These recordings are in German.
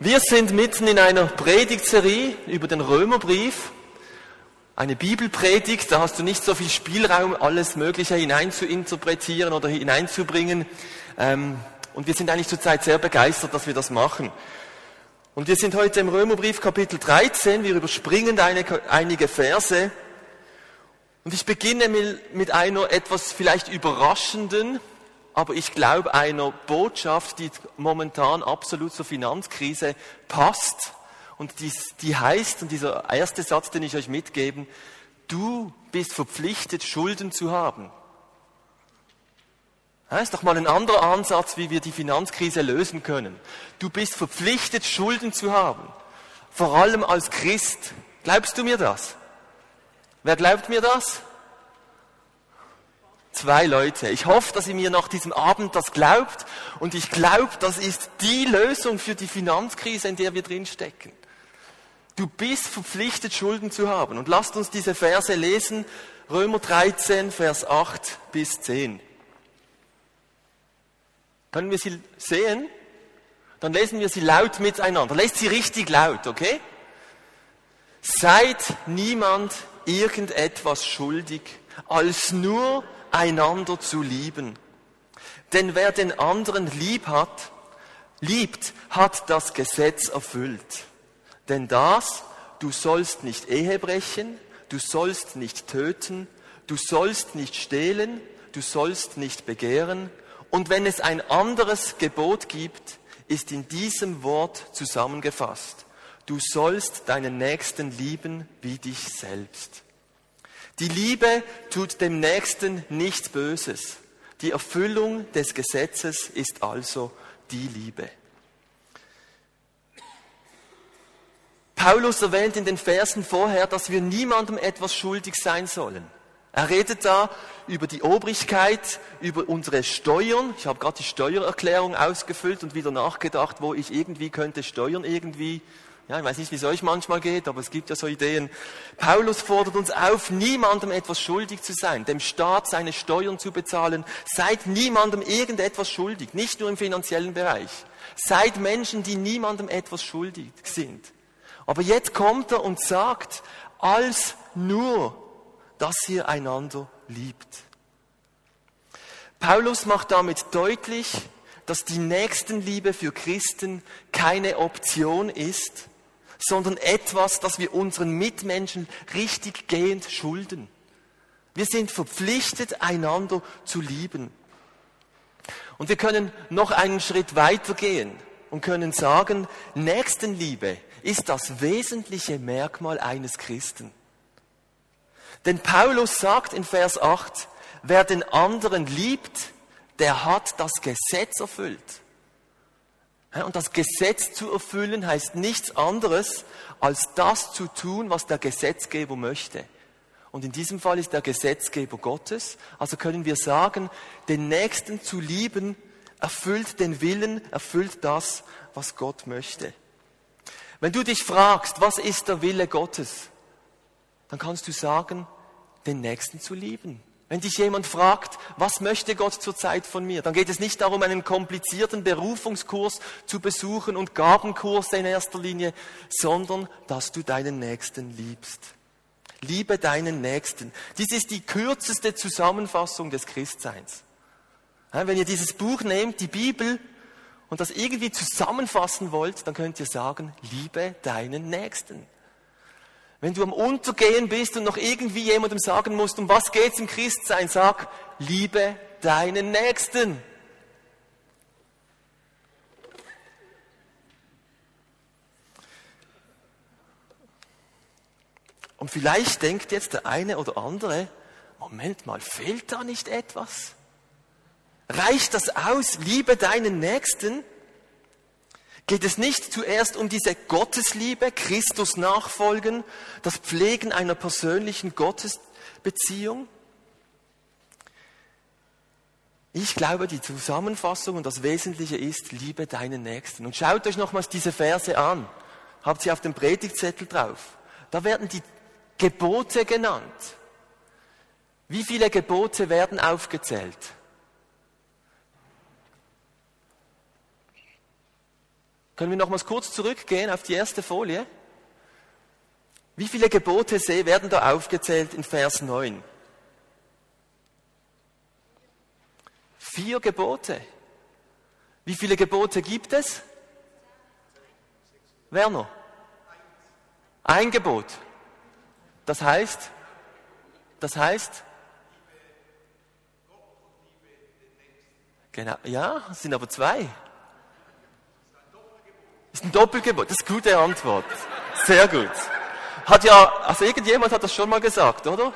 Wir sind mitten in einer Predigtserie über den Römerbrief. Eine Bibelpredigt, da hast du nicht so viel Spielraum, alles Mögliche hineinzuinterpretieren oder hineinzubringen. Ähm, und wir sind eigentlich zurzeit sehr begeistert, dass wir das machen. Und wir sind heute im Römerbrief Kapitel 13. Wir überspringen einige Verse. Und ich beginne mit einer etwas vielleicht überraschenden, aber ich glaube einer Botschaft, die momentan absolut zur Finanzkrise passt. Und die, die heißt, und dieser erste Satz, den ich euch mitgeben, du bist verpflichtet, Schulden zu haben. Das ist doch mal ein anderer Ansatz, wie wir die Finanzkrise lösen können. Du bist verpflichtet, Schulden zu haben. Vor allem als Christ. Glaubst du mir das? Wer glaubt mir das? Zwei Leute. Ich hoffe, dass ihr mir nach diesem Abend das glaubt. Und ich glaube, das ist die Lösung für die Finanzkrise, in der wir drin stecken. Du bist verpflichtet, Schulden zu haben. Und lasst uns diese Verse lesen. Römer 13, Vers 8 bis 10. Können wir sie sehen? Dann lesen wir sie laut miteinander. Lest sie richtig laut, okay? Seid niemand irgendetwas schuldig, als nur einander zu lieben. Denn wer den anderen lieb hat, liebt, hat das Gesetz erfüllt. Denn das, du sollst nicht Ehe brechen, du sollst nicht töten, du sollst nicht stehlen, du sollst nicht begehren. Und wenn es ein anderes Gebot gibt, ist in diesem Wort zusammengefasst. Du sollst deinen Nächsten lieben wie dich selbst. Die Liebe tut dem Nächsten nichts Böses. Die Erfüllung des Gesetzes ist also die Liebe. Paulus erwähnt in den Versen vorher, dass wir niemandem etwas schuldig sein sollen. Er redet da über die Obrigkeit, über unsere Steuern. Ich habe gerade die Steuererklärung ausgefüllt und wieder nachgedacht, wo ich irgendwie könnte Steuern irgendwie ja, ich weiß nicht, wie es euch manchmal geht, aber es gibt ja so Ideen. Paulus fordert uns auf, niemandem etwas schuldig zu sein, dem Staat seine Steuern zu bezahlen. Seid niemandem irgendetwas schuldig, nicht nur im finanziellen Bereich. Seid Menschen, die niemandem etwas schuldig sind. Aber jetzt kommt er und sagt, als nur, dass ihr einander liebt. Paulus macht damit deutlich, dass die Nächstenliebe für Christen keine Option ist, sondern etwas, das wir unseren Mitmenschen richtig gehend schulden. Wir sind verpflichtet, einander zu lieben. Und wir können noch einen Schritt weiter gehen und können sagen, Nächstenliebe ist das wesentliche Merkmal eines Christen. Denn Paulus sagt in Vers 8, wer den anderen liebt, der hat das Gesetz erfüllt. Und das Gesetz zu erfüllen heißt nichts anderes, als das zu tun, was der Gesetzgeber möchte. Und in diesem Fall ist der Gesetzgeber Gottes. Also können wir sagen, den Nächsten zu lieben erfüllt den Willen, erfüllt das, was Gott möchte. Wenn du dich fragst, was ist der Wille Gottes, dann kannst du sagen, den Nächsten zu lieben. Wenn dich jemand fragt, was möchte Gott zurzeit von mir, dann geht es nicht darum, einen komplizierten Berufungskurs zu besuchen und Gabenkurse in erster Linie, sondern dass du deinen Nächsten liebst. Liebe deinen Nächsten. Dies ist die kürzeste Zusammenfassung des Christseins. Wenn ihr dieses Buch nehmt, die Bibel, und das irgendwie zusammenfassen wollt, dann könnt ihr sagen, liebe deinen Nächsten. Wenn du am Untergehen bist und noch irgendwie jemandem sagen musst, um was geht's im Christsein, sag, liebe deinen Nächsten. Und vielleicht denkt jetzt der eine oder andere, Moment mal, fehlt da nicht etwas? Reicht das aus, liebe deinen Nächsten? Geht es nicht zuerst um diese Gottesliebe, Christus nachfolgen, das Pflegen einer persönlichen Gottesbeziehung? Ich glaube, die Zusammenfassung und das Wesentliche ist, liebe deinen Nächsten. Und schaut euch nochmals diese Verse an. Habt sie auf dem Predigtzettel drauf. Da werden die Gebote genannt. Wie viele Gebote werden aufgezählt? Können wir nochmals kurz zurückgehen auf die erste Folie? Wie viele Gebote werden da aufgezählt in Vers 9? Vier Gebote. Wie viele Gebote gibt es? Werner? Ein Gebot. Das heißt, das heißt, genau, ja, es sind aber zwei. Das ist ein Doppelgebot. Das ist eine gute Antwort. Sehr gut. Hat ja, also irgendjemand hat das schon mal gesagt, oder?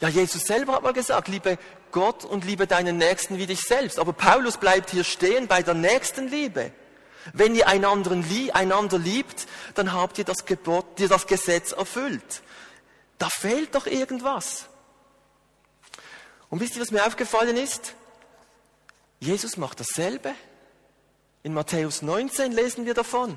Ja, Jesus selber hat mal gesagt, liebe Gott und liebe deinen Nächsten wie dich selbst. Aber Paulus bleibt hier stehen bei der Nächstenliebe. Wenn ihr einander, einander liebt, dann habt ihr das Gebot, ihr das Gesetz erfüllt. Da fehlt doch irgendwas. Und wisst ihr, was mir aufgefallen ist? Jesus macht dasselbe. In Matthäus 19 lesen wir davon.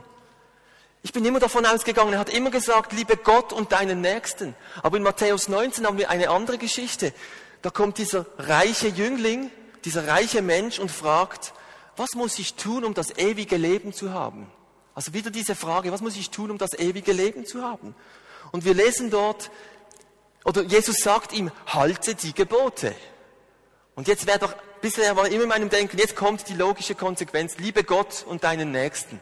Ich bin immer davon ausgegangen, er hat immer gesagt, liebe Gott und deinen Nächsten. Aber in Matthäus 19 haben wir eine andere Geschichte. Da kommt dieser reiche Jüngling, dieser reiche Mensch und fragt, was muss ich tun, um das ewige Leben zu haben? Also wieder diese Frage, was muss ich tun, um das ewige Leben zu haben? Und wir lesen dort, oder Jesus sagt ihm, halte die Gebote. Und jetzt wäre doch, bisher war immer in meinem Denken, jetzt kommt die logische Konsequenz, liebe Gott und deinen Nächsten.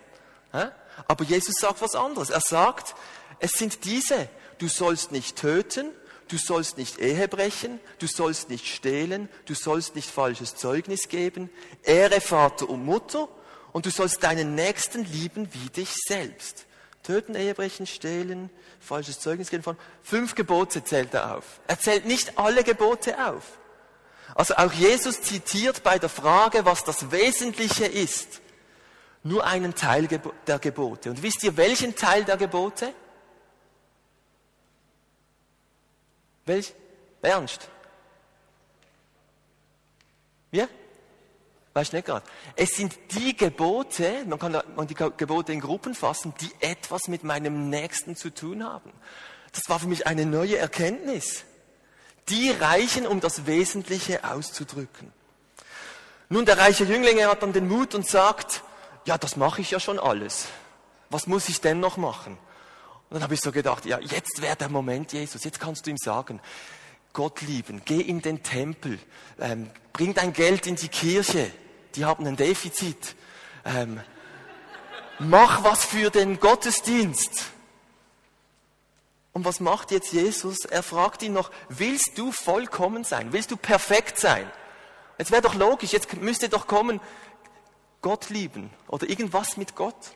Aber Jesus sagt was anderes. Er sagt, es sind diese, du sollst nicht töten, du sollst nicht Ehe brechen, du sollst nicht stehlen, du sollst nicht falsches Zeugnis geben, ehre Vater und Mutter und du sollst deinen Nächsten lieben wie dich selbst. Töten, Ehe brechen, stehlen, falsches Zeugnis geben. Fünf Gebote zählt er auf. Er zählt nicht alle Gebote auf. Also auch Jesus zitiert bei der Frage, was das Wesentliche ist, nur einen Teil der Gebote. Und wisst ihr, welchen Teil der Gebote? Welch? Ernst? Wir? Weißt du nicht gerade? Es sind die Gebote, man kann die Gebote in Gruppen fassen, die etwas mit meinem Nächsten zu tun haben. Das war für mich eine neue Erkenntnis. Die reichen, um das Wesentliche auszudrücken. Nun, der reiche Jüngling hat dann den Mut und sagt, ja, das mache ich ja schon alles. Was muss ich denn noch machen? Und dann habe ich so gedacht, ja, jetzt wäre der Moment, Jesus, jetzt kannst du ihm sagen, Gott lieben, geh in den Tempel, ähm, bring dein Geld in die Kirche, die haben ein Defizit, ähm, mach was für den Gottesdienst. Und was macht jetzt Jesus? Er fragt ihn noch, willst du vollkommen sein? Willst du perfekt sein? Jetzt wäre doch logisch, jetzt müsste doch kommen, Gott lieben oder irgendwas mit Gott.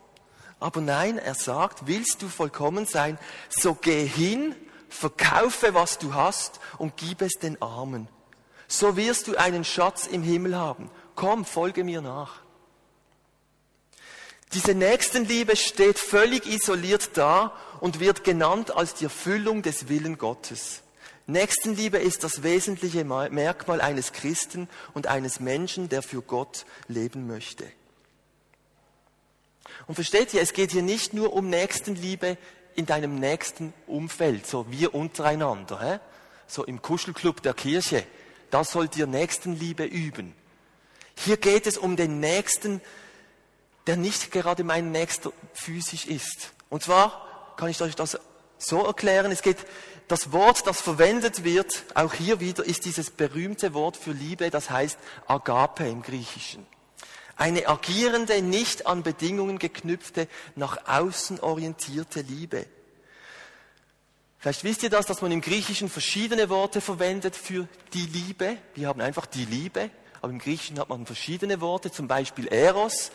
Aber nein, er sagt, willst du vollkommen sein, so geh hin, verkaufe, was du hast und gib es den Armen. So wirst du einen Schatz im Himmel haben. Komm, folge mir nach. Diese Nächstenliebe steht völlig isoliert da und wird genannt als die Erfüllung des Willen Gottes. Nächstenliebe ist das wesentliche Merkmal eines Christen und eines Menschen, der für Gott leben möchte. Und versteht ihr, es geht hier nicht nur um Nächstenliebe in deinem nächsten Umfeld, so wir untereinander, hä? so im Kuschelclub der Kirche. Da sollt ihr Nächstenliebe üben. Hier geht es um den Nächsten, der nicht gerade mein Nächster physisch ist. Und zwar kann ich euch das so erklären, es geht, das Wort, das verwendet wird, auch hier wieder, ist dieses berühmte Wort für Liebe, das heißt Agape im Griechischen. Eine agierende, nicht an Bedingungen geknüpfte, nach außen orientierte Liebe. Vielleicht wisst ihr das, dass man im Griechischen verschiedene Worte verwendet für die Liebe. Wir haben einfach die Liebe, aber im Griechischen hat man verschiedene Worte, zum Beispiel Eros,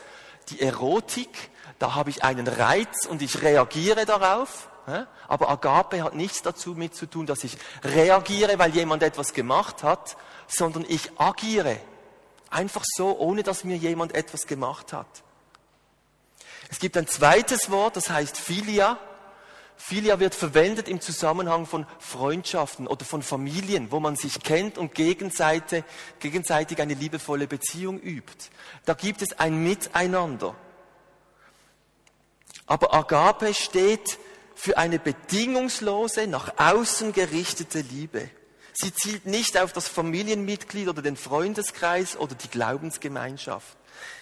die Erotik. Da habe ich einen Reiz und ich reagiere darauf. Aber Agape hat nichts dazu mit zu tun, dass ich reagiere, weil jemand etwas gemacht hat, sondern ich agiere Einfach so, ohne dass mir jemand etwas gemacht hat. Es gibt ein zweites Wort, das heißt Philia. Philia wird verwendet im Zusammenhang von Freundschaften oder von Familien, wo man sich kennt und gegenseitig, gegenseitig eine liebevolle Beziehung übt. Da gibt es ein Miteinander. Aber Agape steht für eine bedingungslose, nach außen gerichtete Liebe. Sie zielt nicht auf das Familienmitglied oder den Freundeskreis oder die Glaubensgemeinschaft.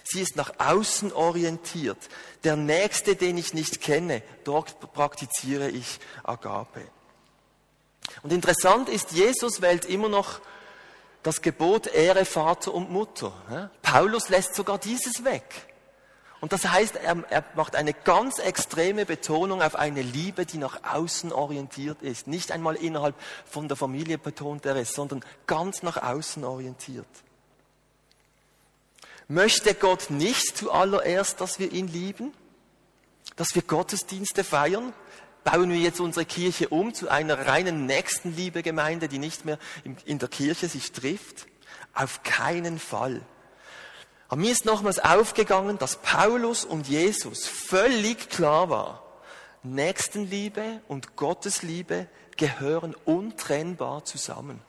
Sie ist nach außen orientiert. Der Nächste, den ich nicht kenne, dort praktiziere ich Agape. Und interessant ist, Jesus wählt immer noch das Gebot Ehre Vater und Mutter. Paulus lässt sogar dieses weg. Und das heißt, er, er, macht eine ganz extreme Betonung auf eine Liebe, die nach außen orientiert ist. Nicht einmal innerhalb von der Familie betont er es, sondern ganz nach außen orientiert. Möchte Gott nicht zuallererst, dass wir ihn lieben? Dass wir Gottesdienste feiern? Bauen wir jetzt unsere Kirche um zu einer reinen Nächstenliebe-Gemeinde, die nicht mehr in der Kirche sich trifft? Auf keinen Fall. Aber mir ist nochmals aufgegangen, dass Paulus und Jesus völlig klar war, Nächstenliebe und Gottesliebe gehören untrennbar zusammen.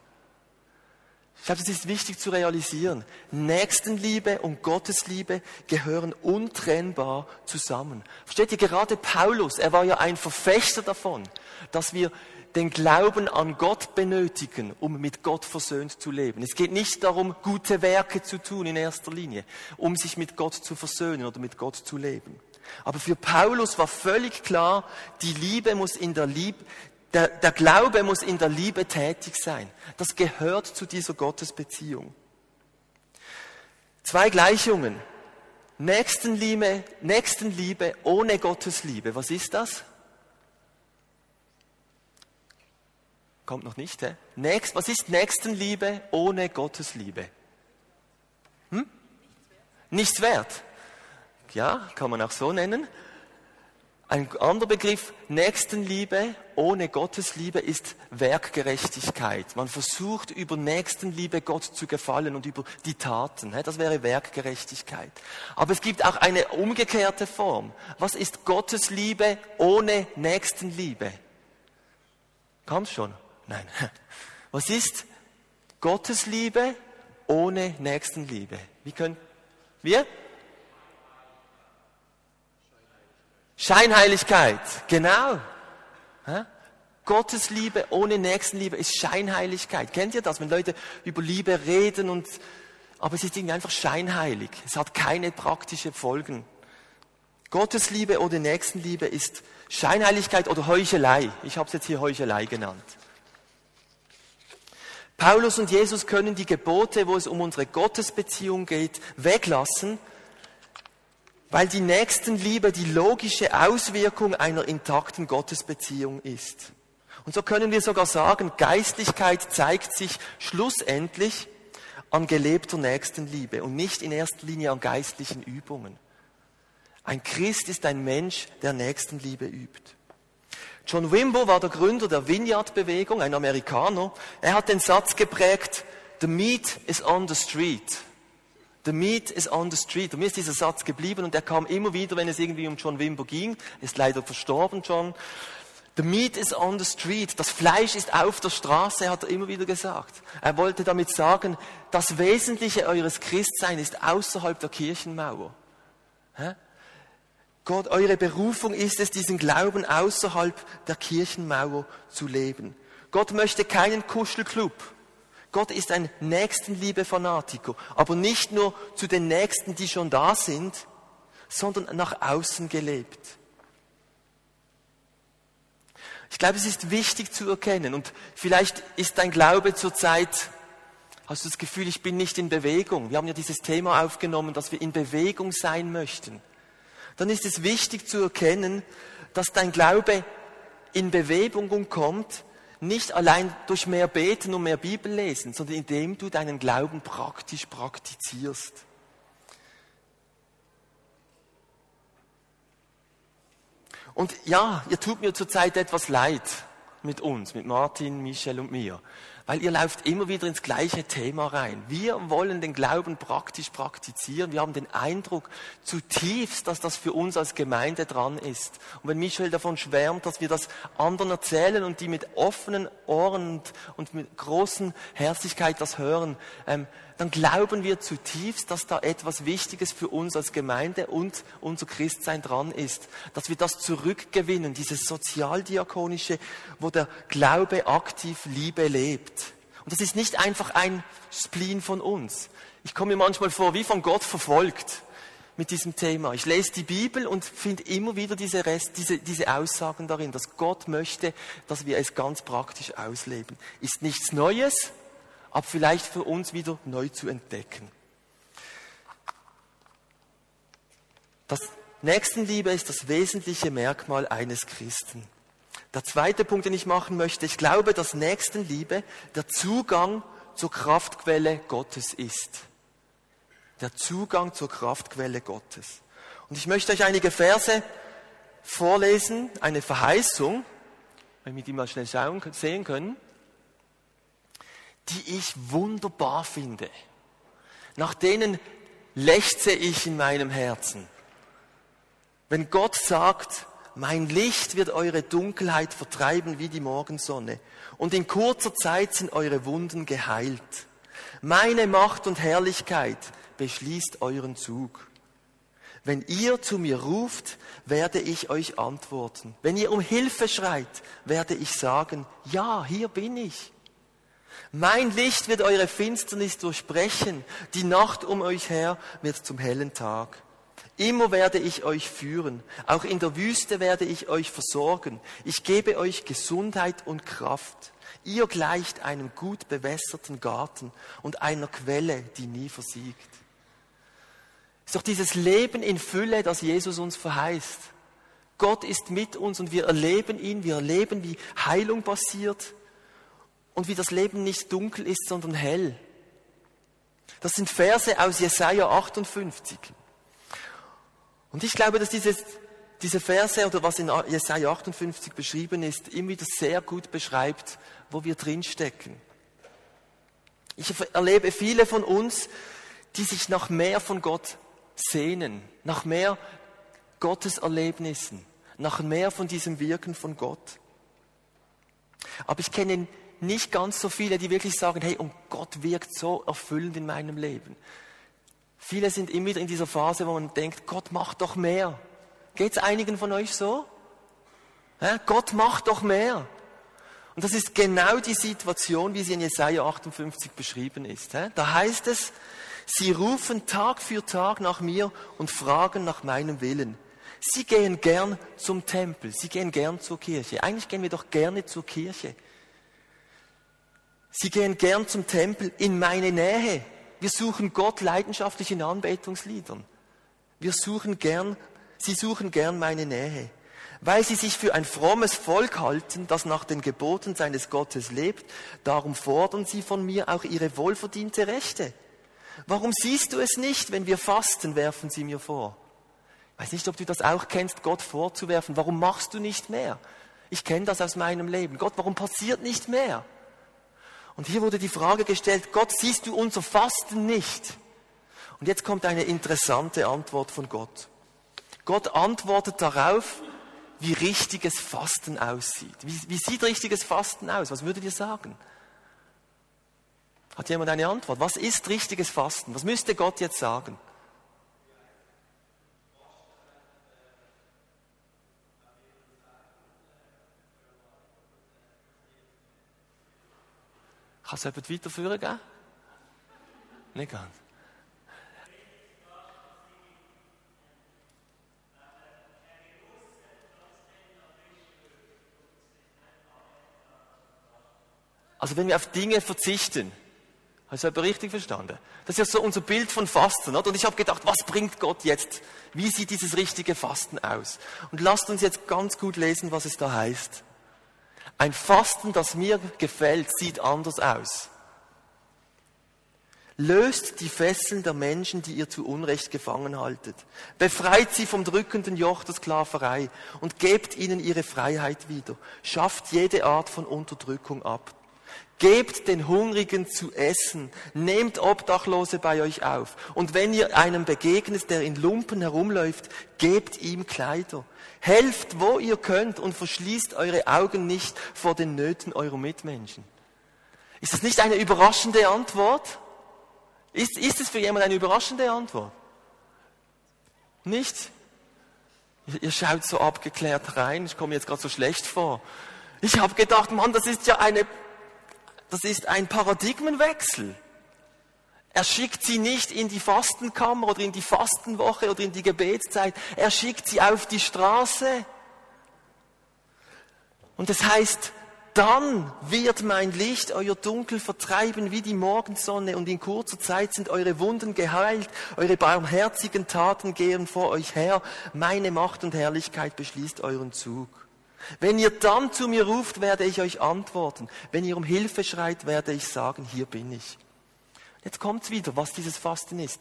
Ich glaube, das ist wichtig zu realisieren. Nächstenliebe und Gottesliebe gehören untrennbar zusammen. Versteht ihr, gerade Paulus, er war ja ein Verfechter davon, dass wir den Glauben an Gott benötigen, um mit Gott versöhnt zu leben. Es geht nicht darum, gute Werke zu tun in erster Linie, um sich mit Gott zu versöhnen oder mit Gott zu leben. Aber für Paulus war völlig klar, die Liebe muss in der Liebe, der, der Glaube muss in der Liebe tätig sein. Das gehört zu dieser Gottesbeziehung. Zwei Gleichungen. Nächstenliebe, Nächstenliebe ohne Gottesliebe. Was ist das? Kommt noch nicht, hä? Nächst, was ist Nächstenliebe ohne Gottesliebe? Hm? Nichts wert. Ja, kann man auch so nennen. Ein anderer Begriff, Nächstenliebe ohne Gottesliebe ist Werkgerechtigkeit. Man versucht über Nächstenliebe Gott zu gefallen und über die Taten. Das wäre Werkgerechtigkeit. Aber es gibt auch eine umgekehrte Form. Was ist Gottesliebe ohne Nächstenliebe? Kannst schon? Nein. Was ist Gottesliebe ohne Nächstenliebe? Wie können wir? Scheinheiligkeit, genau. Gottes Liebe ohne Nächstenliebe ist Scheinheiligkeit. Kennt ihr das, wenn Leute über Liebe reden und, aber es ist irgendwie einfach scheinheilig. Es hat keine praktischen Folgen. Gottes Liebe ohne Nächstenliebe ist Scheinheiligkeit oder Heuchelei. Ich habe es jetzt hier Heuchelei genannt. Paulus und Jesus können die Gebote, wo es um unsere Gottesbeziehung geht, weglassen weil die Nächstenliebe die logische Auswirkung einer intakten Gottesbeziehung ist. Und so können wir sogar sagen, Geistlichkeit zeigt sich schlussendlich an gelebter Nächstenliebe und nicht in erster Linie an geistlichen Übungen. Ein Christ ist ein Mensch, der Nächstenliebe übt. John Wimbo war der Gründer der Vineyard-Bewegung, ein Amerikaner. Er hat den Satz geprägt, The meat is on the street. The meat is on the street. Und mir ist dieser Satz geblieben und er kam immer wieder, wenn es irgendwie um John Wimber ging. Ist leider verstorben, John. The meat is on the street. Das Fleisch ist auf der Straße, hat er immer wieder gesagt. Er wollte damit sagen, das Wesentliche eures Christseins ist außerhalb der Kirchenmauer. Gott, eure Berufung ist es, diesen Glauben außerhalb der Kirchenmauer zu leben. Gott möchte keinen Kuschelclub. Gott ist ein Nächstenliebe-Fanatiker, aber nicht nur zu den Nächsten, die schon da sind, sondern nach außen gelebt. Ich glaube, es ist wichtig zu erkennen und vielleicht ist dein Glaube zurzeit, hast du das Gefühl, ich bin nicht in Bewegung. Wir haben ja dieses Thema aufgenommen, dass wir in Bewegung sein möchten. Dann ist es wichtig zu erkennen, dass dein Glaube in Bewegung kommt, nicht allein durch mehr Beten und mehr Bibel lesen, sondern indem du deinen Glauben praktisch praktizierst. Und ja, ihr tut mir zurzeit etwas leid mit uns, mit Martin, Michel und mir weil ihr lauft immer wieder ins gleiche Thema rein. Wir wollen den Glauben praktisch praktizieren. Wir haben den Eindruck zutiefst, dass das für uns als Gemeinde dran ist. Und wenn Michel davon schwärmt, dass wir das anderen erzählen und die mit offenen Ohren und, mit großen Herzlichkeit das hören, ähm, dann glauben wir zutiefst, dass da etwas Wichtiges für uns als Gemeinde und unser Christsein dran ist. Dass wir das zurückgewinnen, dieses sozialdiakonische, wo der Glaube aktiv Liebe lebt. Und das ist nicht einfach ein Spleen von uns. Ich komme mir manchmal vor, wie von Gott verfolgt mit diesem Thema. Ich lese die Bibel und finde immer wieder diese, Rest, diese, diese Aussagen darin, dass Gott möchte, dass wir es ganz praktisch ausleben. Ist nichts Neues, aber vielleicht für uns wieder neu zu entdecken. Das Nächstenliebe ist das wesentliche Merkmal eines Christen. Der zweite Punkt, den ich machen möchte, ich glaube, dass Nächstenliebe der Zugang zur Kraftquelle Gottes ist. Der Zugang zur Kraftquelle Gottes. Und ich möchte euch einige Verse vorlesen, eine Verheißung, wenn wir die mal schnell sehen können, die ich wunderbar finde. Nach denen lechze ich in meinem Herzen. Wenn Gott sagt, mein Licht wird eure Dunkelheit vertreiben wie die Morgensonne, und in kurzer Zeit sind eure Wunden geheilt. Meine Macht und Herrlichkeit beschließt euren Zug. Wenn ihr zu mir ruft, werde ich euch antworten. Wenn ihr um Hilfe schreit, werde ich sagen, ja, hier bin ich. Mein Licht wird eure Finsternis durchbrechen, die Nacht um euch her wird zum hellen Tag. Immer werde ich euch führen, auch in der Wüste werde ich euch versorgen. Ich gebe euch Gesundheit und Kraft. Ihr gleicht einem gut bewässerten Garten und einer Quelle, die nie versiegt. Ist doch dieses Leben in Fülle, das Jesus uns verheißt. Gott ist mit uns und wir erleben ihn, wir erleben, wie Heilung passiert und wie das Leben nicht dunkel ist, sondern hell. Das sind Verse aus Jesaja 58. Und ich glaube, dass dieses, diese Verse oder was in Jesaja 58 beschrieben ist, immer wieder sehr gut beschreibt, wo wir drinstecken. Ich erlebe viele von uns, die sich nach mehr von Gott sehnen, nach mehr Gotteserlebnissen, nach mehr von diesem Wirken von Gott. Aber ich kenne nicht ganz so viele, die wirklich sagen, hey, und Gott wirkt so erfüllend in meinem Leben. Viele sind immer wieder in dieser Phase, wo man denkt, Gott macht doch mehr. Geht es einigen von euch so? Ja, Gott macht doch mehr. Und das ist genau die Situation, wie sie in Jesaja 58 beschrieben ist. Da heißt es, sie rufen Tag für Tag nach mir und fragen nach meinem Willen. Sie gehen gern zum Tempel, sie gehen gern zur Kirche. Eigentlich gehen wir doch gerne zur Kirche. Sie gehen gern zum Tempel in meine Nähe. Wir suchen Gott leidenschaftlich in Anbetungsliedern. Wir suchen gern, sie suchen gern meine Nähe. Weil sie sich für ein frommes Volk halten, das nach den Geboten seines Gottes lebt, darum fordern sie von mir auch ihre wohlverdiente Rechte. Warum siehst du es nicht, wenn wir fasten, werfen sie mir vor. Ich weiß nicht, ob du das auch kennst, Gott vorzuwerfen. Warum machst du nicht mehr? Ich kenne das aus meinem Leben. Gott, warum passiert nicht mehr? Und hier wurde die Frage gestellt, Gott, siehst du unser Fasten nicht? Und jetzt kommt eine interessante Antwort von Gott. Gott antwortet darauf, wie richtiges Fasten aussieht. Wie, wie sieht richtiges Fasten aus? Was würdet ihr sagen? Hat jemand eine Antwort? Was ist richtiges Fasten? Was müsste Gott jetzt sagen? Kann es jemand weiterführen geben? Nicht ganz. Also wenn wir auf Dinge verzichten, hast du aber richtig verstanden? Das ist ja so unser Bild von Fasten. Oder? Und ich habe gedacht, was bringt Gott jetzt? Wie sieht dieses richtige Fasten aus? Und lasst uns jetzt ganz gut lesen, was es da heißt. Ein Fasten, das mir gefällt, sieht anders aus. Löst die Fesseln der Menschen, die ihr zu Unrecht gefangen haltet. Befreit sie vom drückenden Joch der Sklaverei und gebt ihnen ihre Freiheit wieder. Schafft jede Art von Unterdrückung ab. Gebt den Hungrigen zu essen, nehmt Obdachlose bei euch auf. Und wenn ihr einem begegnet, der in Lumpen herumläuft, gebt ihm Kleider. Helft, wo ihr könnt und verschließt eure Augen nicht vor den Nöten eurer Mitmenschen. Ist das nicht eine überraschende Antwort? Ist, ist es für jemand eine überraschende Antwort? Nicht? Ihr schaut so abgeklärt rein, ich komme jetzt gerade so schlecht vor. Ich habe gedacht, Mann, das ist ja eine Das ist ein Paradigmenwechsel. Er schickt sie nicht in die Fastenkammer oder in die Fastenwoche oder in die Gebetszeit. Er schickt sie auf die Straße. Und das heißt, dann wird mein Licht euer Dunkel vertreiben wie die Morgensonne und in kurzer Zeit sind eure Wunden geheilt, eure barmherzigen Taten gehen vor euch her, meine Macht und Herrlichkeit beschließt euren Zug. Wenn ihr dann zu mir ruft, werde ich euch antworten. Wenn ihr um Hilfe schreit, werde ich sagen, hier bin ich. Jetzt kommt's wieder, was dieses Fasten ist.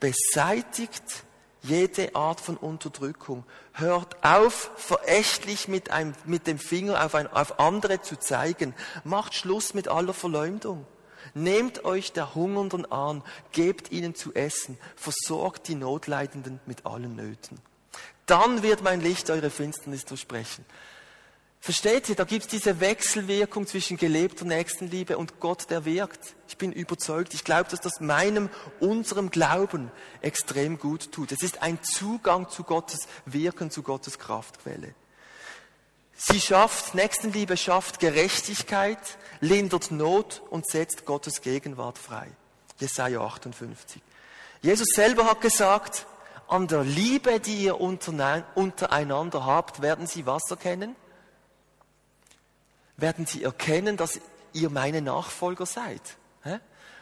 Beseitigt jede Art von Unterdrückung. Hört auf, verächtlich mit, einem, mit dem Finger auf, ein, auf andere zu zeigen. Macht Schluss mit aller Verleumdung. Nehmt euch der Hungernden an, gebt ihnen zu essen, versorgt die Notleidenden mit allen Nöten. Dann wird mein Licht eure Finsternis durchbrechen. Versteht ihr, da gibt es diese Wechselwirkung zwischen gelebter Nächstenliebe und Gott, der wirkt. Ich bin überzeugt, ich glaube, dass das meinem, unserem Glauben extrem gut tut. Es ist ein Zugang zu Gottes Wirken, zu Gottes Kraftquelle. Sie schafft, Nächstenliebe schafft Gerechtigkeit, lindert Not und setzt Gottes Gegenwart frei. Jesaja 58. Jesus selber hat gesagt, an der Liebe, die ihr untereinander habt, werden sie was erkennen? Werden sie erkennen, dass ihr meine Nachfolger seid.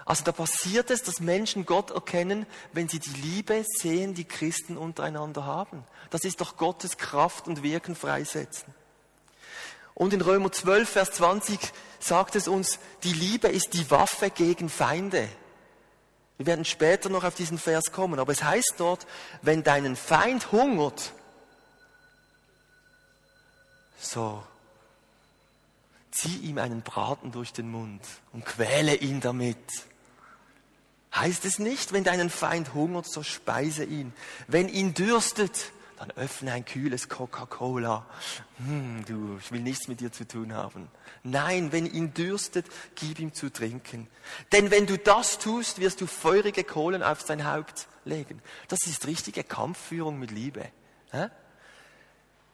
Also da passiert es, dass Menschen Gott erkennen, wenn sie die Liebe sehen, die Christen untereinander haben. Das ist doch Gottes Kraft und Wirken freisetzen. Und in Römer 12, Vers 20 sagt es uns, die Liebe ist die Waffe gegen Feinde. Wir werden später noch auf diesen Vers kommen, aber es heißt dort, wenn deinen Feind hungert, so zieh ihm einen Braten durch den Mund und quäle ihn damit. Heißt es nicht, wenn deinen Feind hungert, so speise ihn. Wenn ihn dürstet, dann öffne ein kühles Coca-Cola. Hm, du, ich will nichts mit dir zu tun haben. Nein, wenn ihn dürstet, gib ihm zu trinken. Denn wenn du das tust, wirst du feurige Kohlen auf sein Haupt legen. Das ist richtige Kampfführung mit Liebe. Hä?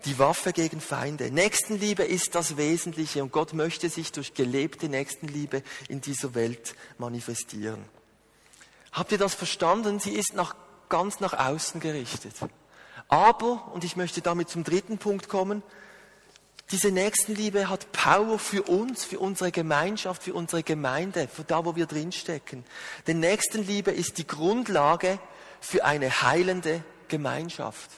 Die Waffe gegen Feinde. Nächstenliebe ist das Wesentliche und Gott möchte sich durch gelebte Nächstenliebe in dieser Welt manifestieren. Habt ihr das verstanden? Sie ist nach, ganz nach außen gerichtet. Aber, und ich möchte damit zum dritten Punkt kommen, diese Nächstenliebe hat Power für uns, für unsere Gemeinschaft, für unsere Gemeinde, für da, wo wir drinstecken. Denn Nächstenliebe ist die Grundlage für eine heilende Gemeinschaft.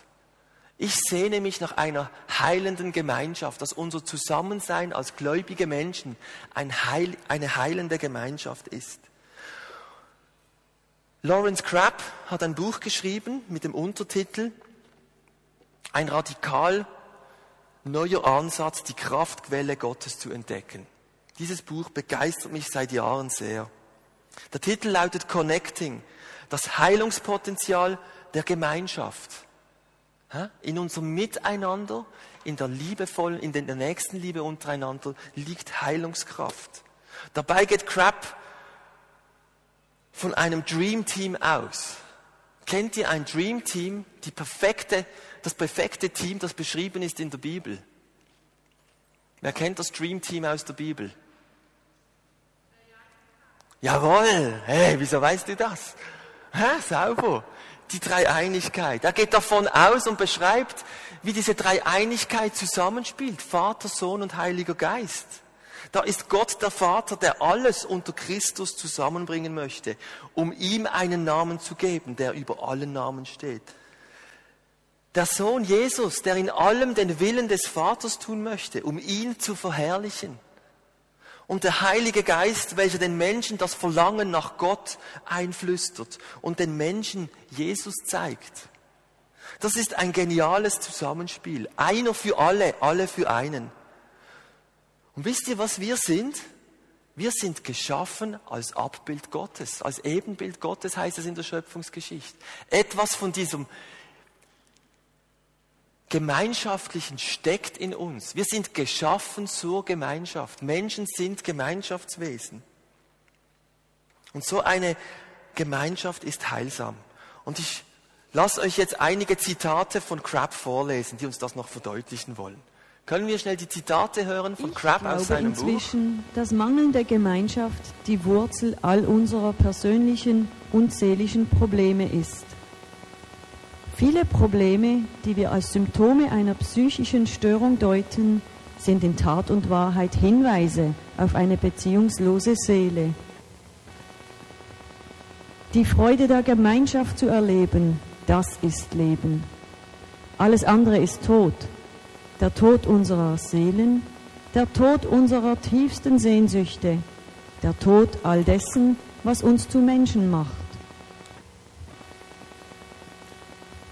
Ich sehne mich nach einer heilenden Gemeinschaft, dass unser Zusammensein als gläubige Menschen ein Heil, eine heilende Gemeinschaft ist. Lawrence Crabb hat ein Buch geschrieben mit dem Untertitel Ein radikal neuer Ansatz, die Kraftquelle Gottes zu entdecken. Dieses Buch begeistert mich seit Jahren sehr. Der Titel lautet Connecting, das Heilungspotenzial der Gemeinschaft. In unserem Miteinander, in der liebevollen, in der Nächstenliebe untereinander liegt Heilungskraft. Dabei geht Crap von einem Dream Team aus. Kennt ihr ein Dream Team, die perfekte, das perfekte Team, das beschrieben ist in der Bibel? Wer kennt das Dream Team aus der Bibel? Jawohl, hey, wieso weißt du das? Hä, sauber die Dreieinigkeit. Er geht davon aus und beschreibt, wie diese Dreieinigkeit zusammenspielt. Vater, Sohn und Heiliger Geist. Da ist Gott der Vater, der alles unter Christus zusammenbringen möchte, um ihm einen Namen zu geben, der über allen Namen steht. Der Sohn Jesus, der in allem den Willen des Vaters tun möchte, um ihn zu verherrlichen und der Heilige Geist, welcher den Menschen das Verlangen nach Gott einflüstert und den Menschen Jesus zeigt. Das ist ein geniales Zusammenspiel. Einer für alle, alle für einen. Und wisst ihr, was wir sind? Wir sind geschaffen als Abbild Gottes, als Ebenbild Gottes heißt es in der Schöpfungsgeschichte. Etwas von diesem Gemeinschaftlichen steckt in uns. Wir sind geschaffen zur Gemeinschaft. Menschen sind Gemeinschaftswesen. Und so eine Gemeinschaft ist heilsam. Und ich lasse euch jetzt einige Zitate von Crab vorlesen, die uns das noch verdeutlichen wollen. Können wir schnell die Zitate hören von Ich Crab aus glaube seinem Buch? inzwischen, dass mangelnde Gemeinschaft die Wurzel all unserer persönlichen und seelischen Probleme ist. Viele Probleme, die wir als Symptome einer psychischen Störung deuten, sind in Tat und Wahrheit Hinweise auf eine beziehungslose Seele. Die Freude der Gemeinschaft zu erleben, das ist Leben. Alles andere ist Tod. Der Tod unserer Seelen, der Tod unserer tiefsten Sehnsüchte, der Tod all dessen, was uns zu Menschen macht.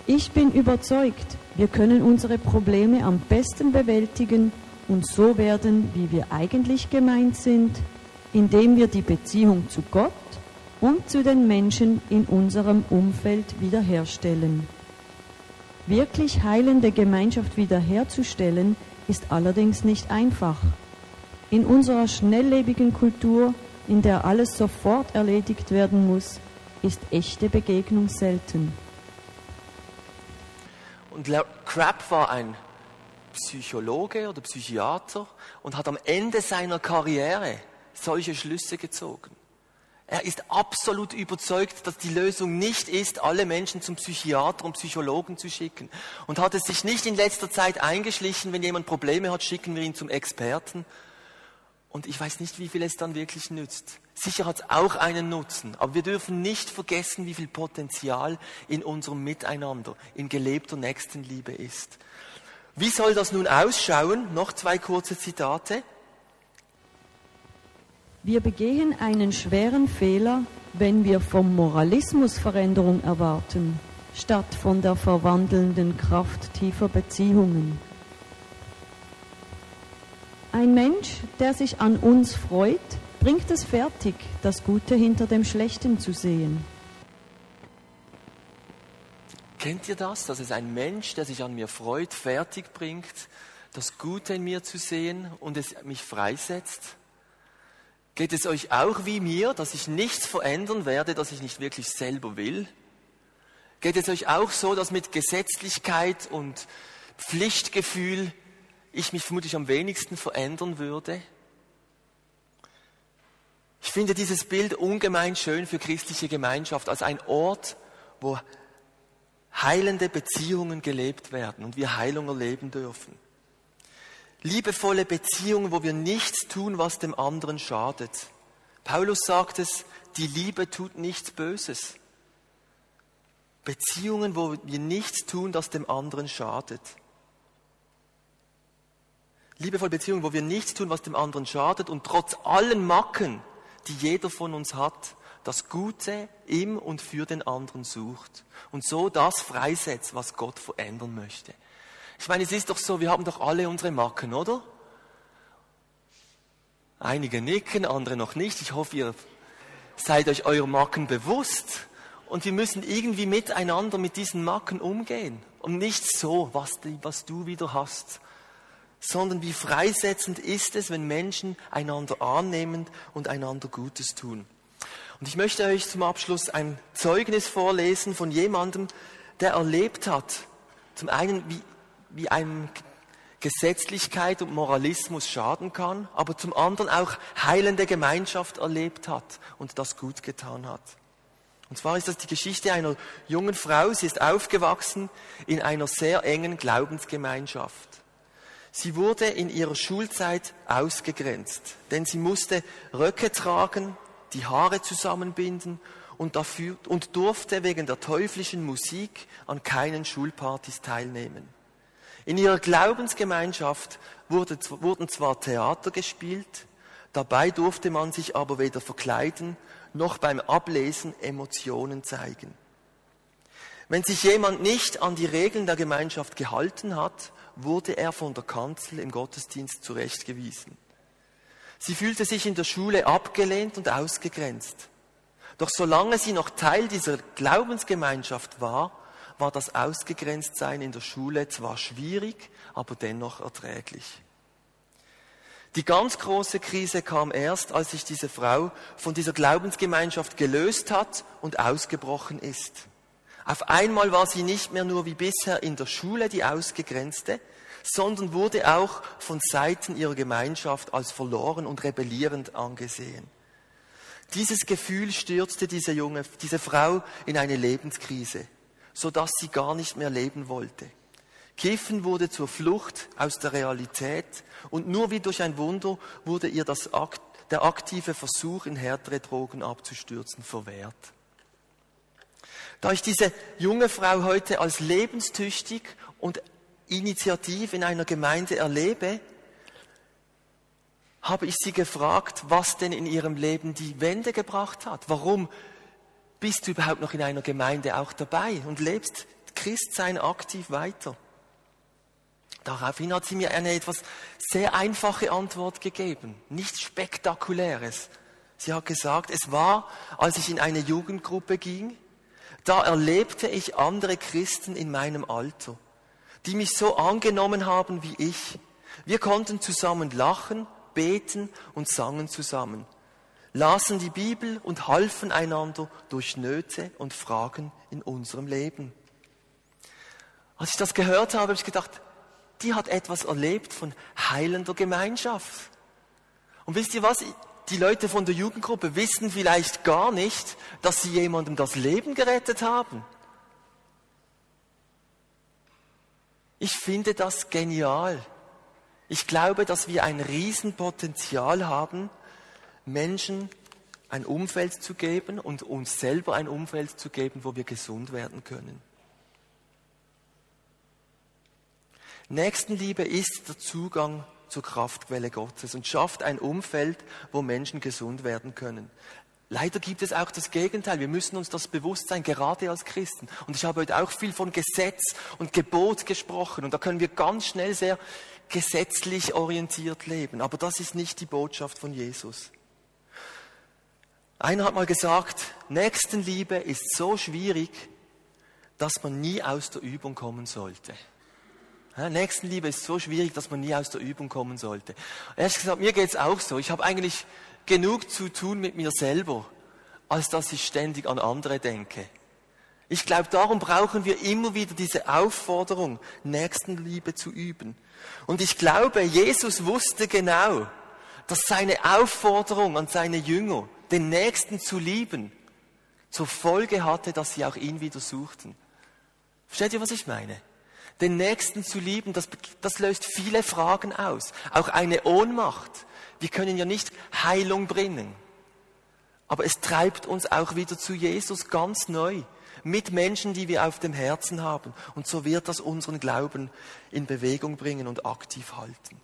Ich bin überzeugt, wir können unsere Probleme am besten bewältigen und so werden, wie wir eigentlich gemeint sind, indem wir die Beziehung zu Gott und zu den Menschen in unserem Umfeld wiederherstellen. Wirklich heilende Gemeinschaft wiederherzustellen, ist allerdings nicht einfach. In unserer schnelllebigen Kultur, in der alles sofort erledigt werden muss, ist echte Begegnung selten. Und La- Crab war ein Psychologe oder Psychiater und hat am Ende seiner Karriere solche Schlüsse gezogen. Er ist absolut überzeugt, dass die Lösung nicht ist, alle Menschen zum Psychiater und Psychologen zu schicken. Und hat es sich nicht in letzter Zeit eingeschlichen, wenn jemand Probleme hat, schicken wir ihn zum Experten. Und ich weiß nicht, wie viel es dann wirklich nützt. Sicher hat es auch einen Nutzen, aber wir dürfen nicht vergessen, wie viel Potenzial in unserem Miteinander, in gelebter Nächstenliebe ist. Wie soll das nun ausschauen? Noch zwei kurze Zitate. Wir begehen einen schweren Fehler, wenn wir vom Moralismus Veränderung erwarten, statt von der verwandelnden Kraft tiefer Beziehungen. Ein Mensch, der sich an uns freut, bringt es fertig, das Gute hinter dem Schlechten zu sehen. Kennt ihr das, dass es ein Mensch, der sich an mir freut, fertig bringt, das Gute in mir zu sehen und es mich freisetzt? Geht es euch auch wie mir, dass ich nichts verändern werde, das ich nicht wirklich selber will? Geht es euch auch so, dass mit Gesetzlichkeit und Pflichtgefühl ich mich vermutlich am wenigsten verändern würde? Ich finde dieses Bild ungemein schön für christliche Gemeinschaft als ein Ort, wo heilende Beziehungen gelebt werden und wir Heilung erleben dürfen. Liebevolle Beziehungen, wo wir nichts tun, was dem anderen schadet. Paulus sagt es, die Liebe tut nichts Böses. Beziehungen, wo wir nichts tun, das dem anderen schadet. Liebevolle Beziehungen, wo wir nichts tun, was dem anderen schadet und trotz allen Macken, die jeder von uns hat, das Gute im und für den anderen sucht und so das freisetzt, was Gott verändern möchte. Ich meine, es ist doch so, wir haben doch alle unsere Macken, oder? Einige nicken, andere noch nicht. Ich hoffe, ihr seid euch eurer Macken bewusst. Und wir müssen irgendwie miteinander mit diesen Macken umgehen. Und nicht so, was, die, was du wieder hast. Sondern wie freisetzend ist es, wenn Menschen einander annehmen und einander Gutes tun. Und ich möchte euch zum Abschluss ein Zeugnis vorlesen von jemandem, der erlebt hat, zum einen, wie, wie einem Gesetzlichkeit und Moralismus schaden kann, aber zum anderen auch heilende Gemeinschaft erlebt hat und das gut getan hat. Und zwar ist das die Geschichte einer jungen Frau. Sie ist aufgewachsen in einer sehr engen Glaubensgemeinschaft. Sie wurde in ihrer Schulzeit ausgegrenzt, denn sie musste Röcke tragen, die Haare zusammenbinden und, dafür, und durfte wegen der teuflischen Musik an keinen Schulpartys teilnehmen. In ihrer Glaubensgemeinschaft wurde, wurden zwar Theater gespielt, dabei durfte man sich aber weder verkleiden noch beim Ablesen Emotionen zeigen. Wenn sich jemand nicht an die Regeln der Gemeinschaft gehalten hat, wurde er von der Kanzel im Gottesdienst zurechtgewiesen. Sie fühlte sich in der Schule abgelehnt und ausgegrenzt. Doch solange sie noch Teil dieser Glaubensgemeinschaft war, war das Ausgegrenztsein in der Schule zwar schwierig, aber dennoch erträglich. Die ganz große Krise kam erst, als sich diese Frau von dieser Glaubensgemeinschaft gelöst hat und ausgebrochen ist. Auf einmal war sie nicht mehr nur wie bisher in der Schule die Ausgegrenzte, sondern wurde auch von Seiten ihrer Gemeinschaft als verloren und rebellierend angesehen. Dieses Gefühl stürzte diese junge, diese Frau in eine Lebenskrise, so dass sie gar nicht mehr leben wollte. Kiffen wurde zur Flucht aus der Realität und nur wie durch ein Wunder wurde ihr das, der aktive Versuch, in härtere Drogen abzustürzen, verwehrt. Da ich diese junge Frau heute als lebenstüchtig und initiativ in einer Gemeinde erlebe, habe ich sie gefragt, was denn in ihrem Leben die Wende gebracht hat. Warum bist du überhaupt noch in einer Gemeinde auch dabei und lebst Christsein aktiv weiter? Daraufhin hat sie mir eine etwas sehr einfache Antwort gegeben, nichts Spektakuläres. Sie hat gesagt, es war, als ich in eine Jugendgruppe ging, da erlebte ich andere Christen in meinem Alter, die mich so angenommen haben wie ich. Wir konnten zusammen lachen, beten und sangen zusammen, lasen die Bibel und halfen einander durch Nöte und Fragen in unserem Leben. Als ich das gehört habe, habe ich gedacht, die hat etwas erlebt von heilender Gemeinschaft. Und wisst ihr was? Die Leute von der Jugendgruppe wissen vielleicht gar nicht, dass sie jemandem das Leben gerettet haben. Ich finde das genial. Ich glaube, dass wir ein Riesenpotenzial haben, Menschen ein Umfeld zu geben und uns selber ein Umfeld zu geben, wo wir gesund werden können. Nächstenliebe ist der Zugang zur Kraftquelle Gottes und schafft ein Umfeld, wo Menschen gesund werden können. Leider gibt es auch das Gegenteil. Wir müssen uns das bewusst sein, gerade als Christen. Und ich habe heute auch viel von Gesetz und Gebot gesprochen. Und da können wir ganz schnell sehr gesetzlich orientiert leben. Aber das ist nicht die Botschaft von Jesus. Einer hat mal gesagt, Nächstenliebe ist so schwierig, dass man nie aus der Übung kommen sollte. Nächstenliebe ist so schwierig, dass man nie aus der Übung kommen sollte. Ehrlich gesagt, mir geht's auch so. Ich habe eigentlich genug zu tun mit mir selber, als dass ich ständig an andere denke. Ich glaube, darum brauchen wir immer wieder diese Aufforderung, Nächstenliebe zu üben. Und ich glaube, Jesus wusste genau, dass seine Aufforderung an seine Jünger, den Nächsten zu lieben, zur Folge hatte, dass sie auch ihn wieder suchten. Versteht ihr, was ich meine? Den Nächsten zu lieben, das, das löst viele Fragen aus. Auch eine Ohnmacht. Wir können ja nicht Heilung bringen. Aber es treibt uns auch wieder zu Jesus ganz neu. Mit Menschen, die wir auf dem Herzen haben. Und so wird das unseren Glauben in Bewegung bringen und aktiv halten.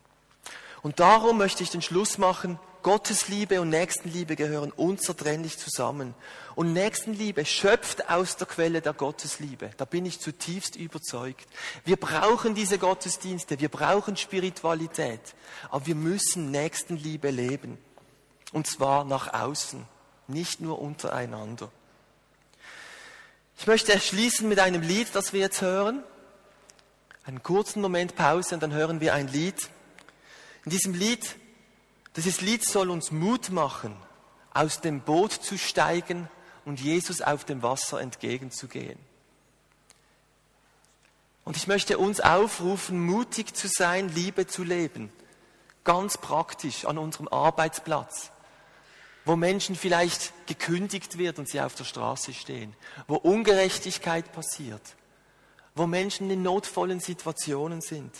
Und darum möchte ich den Schluss machen Gottesliebe und Nächstenliebe gehören unzertrennlich zusammen. Und Nächstenliebe schöpft aus der Quelle der Gottesliebe. Da bin ich zutiefst überzeugt. Wir brauchen diese Gottesdienste, wir brauchen Spiritualität, aber wir müssen Nächstenliebe leben. Und zwar nach außen, nicht nur untereinander. Ich möchte schließen mit einem Lied, das wir jetzt hören. Einen kurzen Moment Pause und dann hören wir ein Lied. In diesem Lied dieses Lied soll uns Mut machen, aus dem Boot zu steigen und Jesus auf dem Wasser entgegenzugehen. Und ich möchte uns aufrufen, mutig zu sein, Liebe zu leben. Ganz praktisch an unserem Arbeitsplatz, wo Menschen vielleicht gekündigt wird und sie auf der Straße stehen, wo Ungerechtigkeit passiert, wo Menschen in notvollen Situationen sind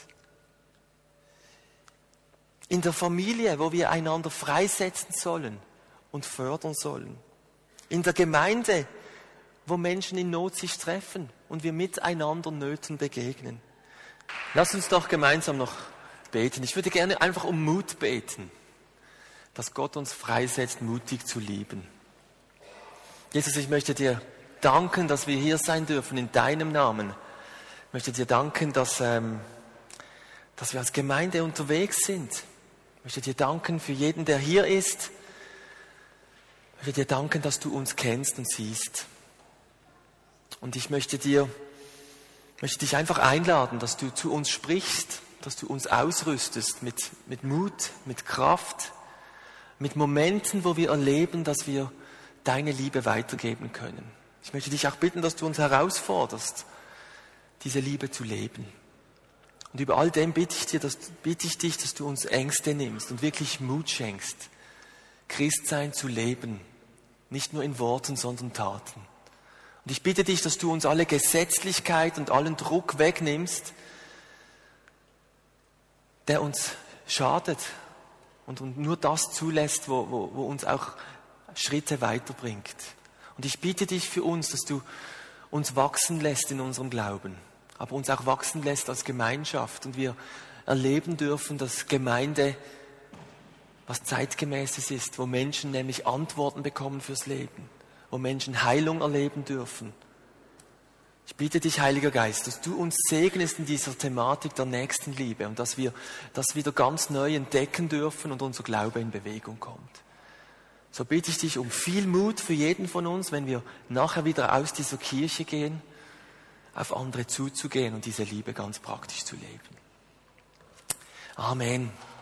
in der Familie, wo wir einander freisetzen sollen und fördern sollen. In der Gemeinde, wo Menschen in Not sich treffen und wir miteinander Nöten begegnen. Lass uns doch gemeinsam noch beten. Ich würde gerne einfach um Mut beten, dass Gott uns freisetzt, mutig zu lieben. Jesus, ich möchte dir danken, dass wir hier sein dürfen in deinem Namen. Ich möchte dir danken, dass, ähm, dass wir als Gemeinde unterwegs sind möchte dir danken für jeden, der hier ist. Ich möchte dir danken, dass du uns kennst und siehst. Und ich möchte dir, möchte dich einfach einladen, dass du zu uns sprichst, dass du uns ausrüstest mit, mit Mut, mit Kraft, mit Momenten, wo wir erleben, dass wir deine Liebe weitergeben können. Ich möchte dich auch bitten, dass du uns herausforderst, diese Liebe zu leben. Und über all dem bitte ich, dir, dass, bitte ich dich, dass du uns Ängste nimmst und wirklich Mut schenkst, Christsein zu leben. Nicht nur in Worten, sondern Taten. Und ich bitte dich, dass du uns alle Gesetzlichkeit und allen Druck wegnimmst, der uns schadet und, und nur das zulässt, wo, wo, wo uns auch Schritte weiterbringt. Und ich bitte dich für uns, dass du uns wachsen lässt in unserem Glauben, aber uns auch wachsen lässt als Gemeinschaft und wir erleben dürfen, dass Gemeinde was zeitgemäßes ist, wo Menschen nämlich Antworten bekommen fürs Leben, wo Menschen Heilung erleben dürfen. Ich bitte dich, Heiliger Geist, dass du uns segnest in dieser Thematik der Nächstenliebe und dass wir das wieder ganz neu entdecken dürfen und unser Glaube in Bewegung kommt. So bitte ich dich um viel Mut für jeden von uns, wenn wir nachher wieder aus dieser Kirche gehen, auf andere zuzugehen und diese Liebe ganz praktisch zu leben. Amen.